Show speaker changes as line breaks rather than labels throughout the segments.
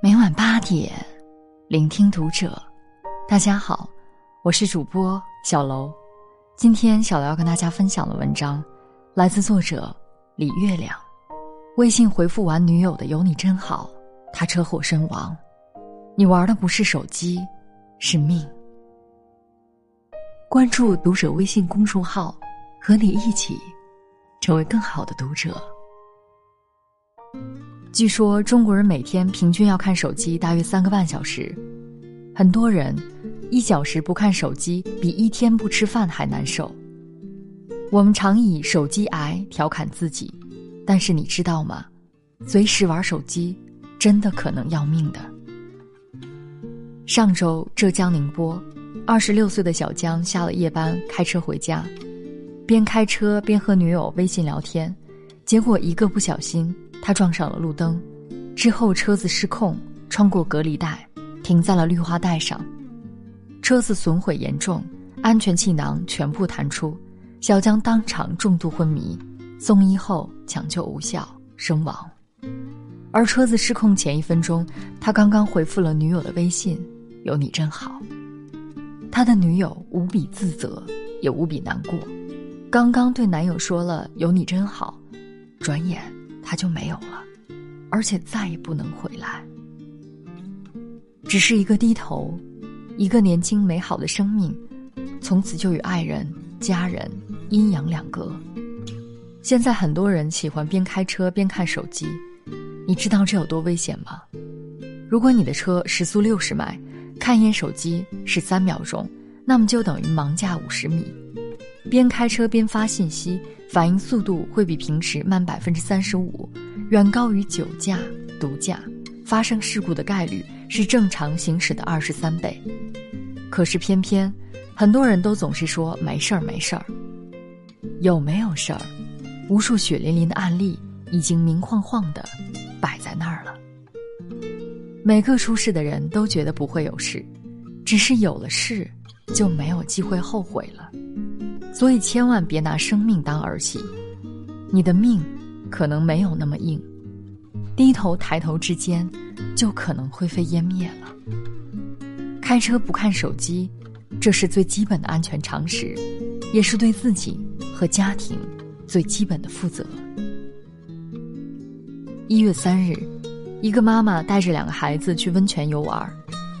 每晚八点，聆听读者。大家好，我是主播小楼。今天小楼要跟大家分享的文章，来自作者李月亮。微信回复完女友的“有你真好”，他车祸身亡。你玩的不是手机，是命。关注读者微信公众号，和你一起成为更好的读者。据说中国人每天平均要看手机大约三个半小时，很多人一小时不看手机比一天不吃饭还难受。我们常以手机癌调侃自己，但是你知道吗？随时玩手机真的可能要命的。上周浙江宁波，二十六岁的小江下了夜班开车回家，边开车边和女友微信聊天，结果一个不小心。他撞上了路灯，之后车子失控，穿过隔离带，停在了绿化带上。车子损毁严重，安全气囊全部弹出，小江当场重度昏迷，送医后抢救无效身亡。而车子失控前一分钟，他刚刚回复了女友的微信：“有你真好。”他的女友无比自责，也无比难过。刚刚对男友说了“有你真好”，转眼。他就没有了，而且再也不能回来。只是一个低头，一个年轻美好的生命，从此就与爱人、家人阴阳两隔。现在很多人喜欢边开车边看手机，你知道这有多危险吗？如果你的车时速六十迈，看一眼手机是三秒钟，那么就等于盲驾五十米。边开车边发信息，反应速度会比平时慢百分之三十五，远高于酒驾、毒驾，发生事故的概率是正常行驶的二十三倍。可是偏偏，很多人都总是说没事儿没事儿。有没有事儿？无数血淋淋的案例已经明晃晃的摆在那儿了。每个出事的人都觉得不会有事，只是有了事，就没有机会后悔了。所以千万别拿生命当儿戏，你的命可能没有那么硬，低头抬头之间，就可能灰飞烟灭了。开车不看手机，这是最基本的安全常识，也是对自己和家庭最基本的负责。一月三日，一个妈妈带着两个孩子去温泉游玩。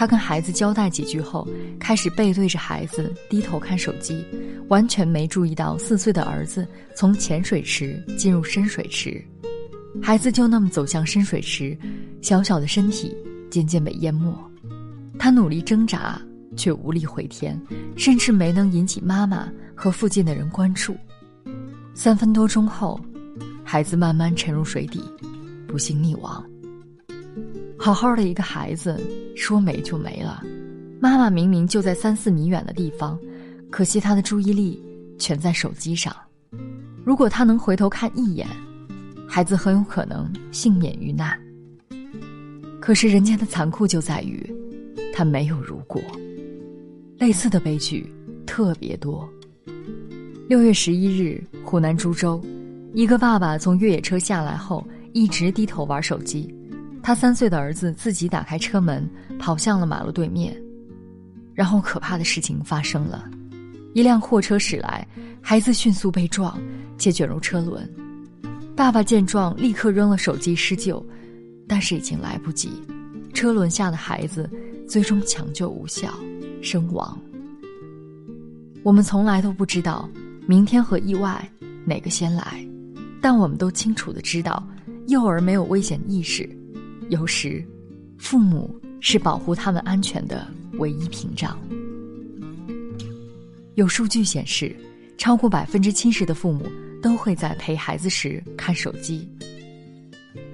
他跟孩子交代几句后，开始背对着孩子低头看手机，完全没注意到四岁的儿子从浅水池进入深水池，孩子就那么走向深水池，小小的身体渐渐被淹没，他努力挣扎却无力回天，甚至没能引起妈妈和附近的人关注。三分多钟后，孩子慢慢沉入水底，不幸溺亡。好好的一个孩子，说没就没了。妈妈明明就在三四米远的地方，可惜她的注意力全在手机上。如果她能回头看一眼，孩子很有可能幸免于难。可是人间的残酷就在于，他没有如果。类似的悲剧特别多。六月十一日，湖南株洲，一个爸爸从越野车下来后，一直低头玩手机。他三岁的儿子自己打开车门，跑向了马路对面，然后可怕的事情发生了：一辆货车驶来，孩子迅速被撞，且卷入车轮。爸爸见状，立刻扔了手机施救，但是已经来不及，车轮下的孩子最终抢救无效身亡。我们从来都不知道明天和意外哪个先来，但我们都清楚的知道，幼儿没有危险意识。有时，父母是保护他们安全的唯一屏障。有数据显示，超过百分之七十的父母都会在陪孩子时看手机。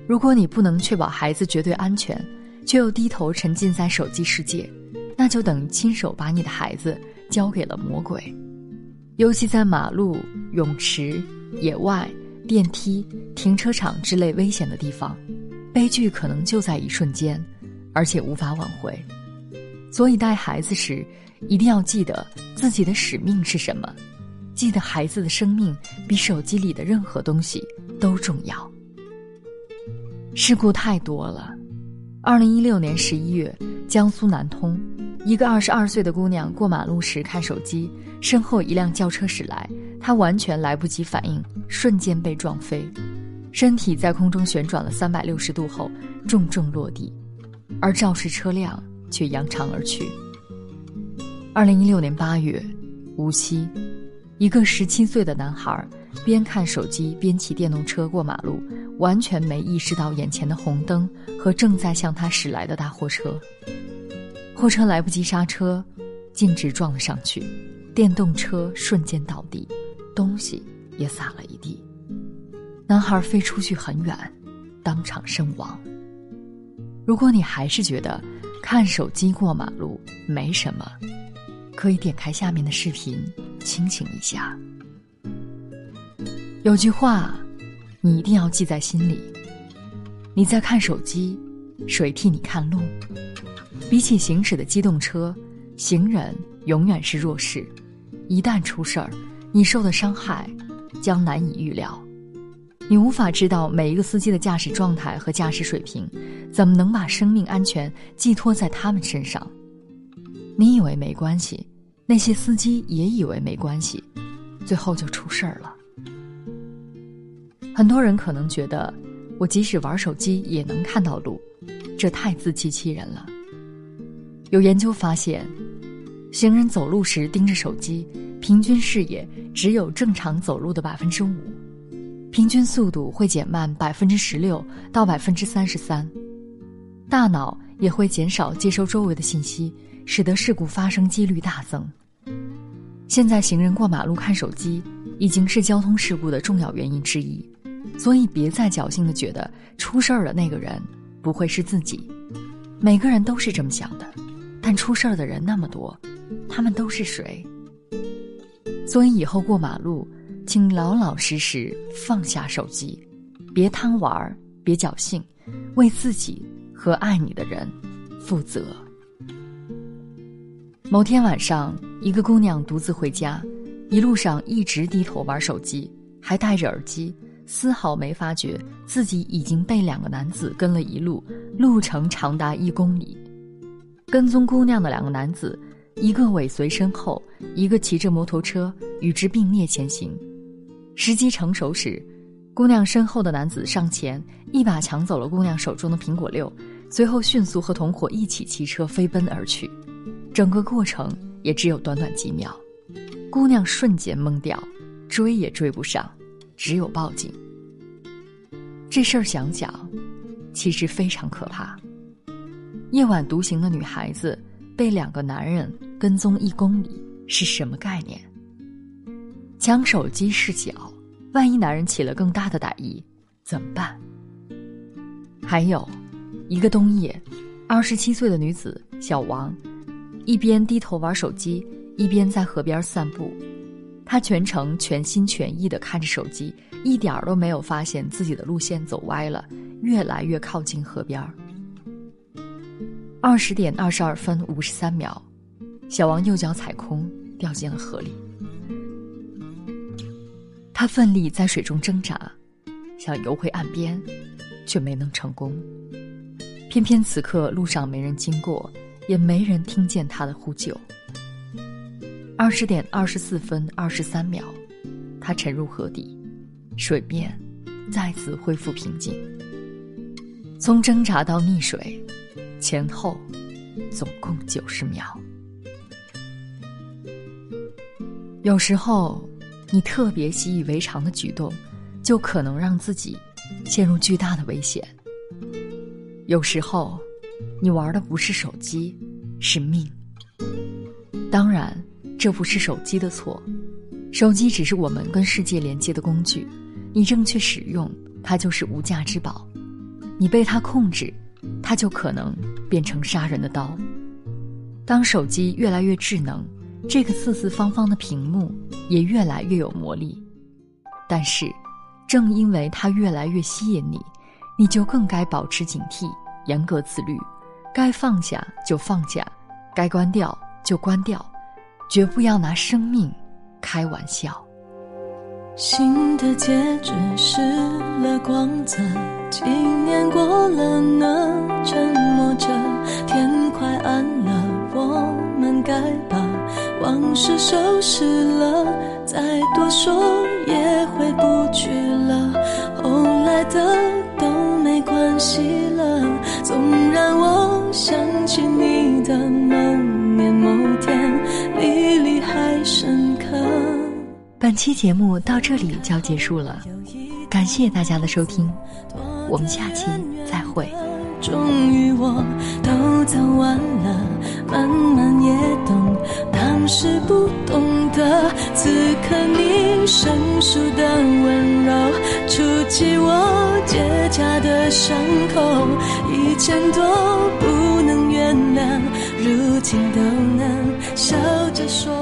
如果你不能确保孩子绝对安全，却又低头沉浸在手机世界，那就等于亲手把你的孩子交给了魔鬼。尤其在马路、泳池、野外、电梯、停车场之类危险的地方。悲剧可能就在一瞬间，而且无法挽回。所以带孩子时，一定要记得自己的使命是什么，记得孩子的生命比手机里的任何东西都重要。事故太多了，二零一六年十一月，江苏南通，一个二十二岁的姑娘过马路时看手机，身后一辆轿车驶来，她完全来不及反应，瞬间被撞飞，身体在空中旋转了三百六十度后重重落地，而肇事车辆却扬长而去。二零一六年八月，无锡，一个十七岁的男孩边看手机边骑电动车过马路。完全没意识到眼前的红灯和正在向他驶来的大货车，货车来不及刹车，径直撞了上去，电动车瞬间倒地，东西也洒了一地，男孩飞出去很远，当场身亡。如果你还是觉得看手机过马路没什么，可以点开下面的视频，清醒一下。有句话。你一定要记在心里。你在看手机，谁替你看路？比起行驶的机动车，行人永远是弱势。一旦出事儿，你受的伤害将难以预料。你无法知道每一个司机的驾驶状态和驾驶水平，怎么能把生命安全寄托在他们身上？你以为没关系，那些司机也以为没关系，最后就出事儿了。很多人可能觉得，我即使玩手机也能看到路，这太自欺欺人了。有研究发现，行人走路时盯着手机，平均视野只有正常走路的百分之五，平均速度会减慢百分之十六到百分之三十三，大脑也会减少接收周围的信息，使得事故发生几率大增。现在，行人过马路看手机已经是交通事故的重要原因之一。所以，别再侥幸的觉得出事儿的那个人不会是自己。每个人都是这么想的，但出事儿的人那么多，他们都是谁？所以以后过马路，请老老实实放下手机，别贪玩儿，别侥幸，为自己和爱你的人负责。某天晚上，一个姑娘独自回家，一路上一直低头玩手机，还戴着耳机。丝毫没发觉自己已经被两个男子跟了一路，路程长达一公里。跟踪姑娘的两个男子，一个尾随身后，一个骑着摩托车与之并列前行。时机成熟时，姑娘身后的男子上前一把抢走了姑娘手中的苹果六，随后迅速和同伙一起骑车飞奔而去。整个过程也只有短短几秒，姑娘瞬间懵掉，追也追不上。只有报警。这事儿想想，其实非常可怕。夜晚独行的女孩子被两个男人跟踪一公里是什么概念？抢手机是小，万一男人起了更大的歹意怎么办？还有，一个冬夜，二十七岁的女子小王，一边低头玩手机，一边在河边散步。他全程全心全意的看着手机，一点儿都没有发现自己的路线走歪了，越来越靠近河边。二十点二十二分五十三秒，小王右脚踩空，掉进了河里。他奋力在水中挣扎，想游回岸边，却没能成功。偏偏此刻路上没人经过，也没人听见他的呼救。二十点二十四分二十三秒，他沉入河底，水面再次恢复平静。从挣扎到溺水，前后总共九十秒。有时候，你特别习以为常的举动，就可能让自己陷入巨大的危险。有时候，你玩的不是手机，是命。当然。这不是手机的错，手机只是我们跟世界连接的工具，你正确使用它就是无价之宝。你被它控制，它就可能变成杀人的刀。当手机越来越智能，这个四四方方的屏幕也越来越有魔力。但是，正因为它越来越吸引你，你就更该保持警惕，严格自律，该放下就放下，该关掉就关掉。绝不要拿生命开玩笑。
新的结局失了光泽，几年过了呢，沉默着，天快暗了，我们该把往事收拾了，再多说也回不去了，后来的都没关系了，总让我想起你的某年某天，历历还深刻。
本期节目到这里就要结束了，感谢大家的收听，我们下期再会。
终于我都走完了，不懂得，此刻你生疏的温柔，触及我结痂的伤口，以前都不能原谅，如今都能笑着说。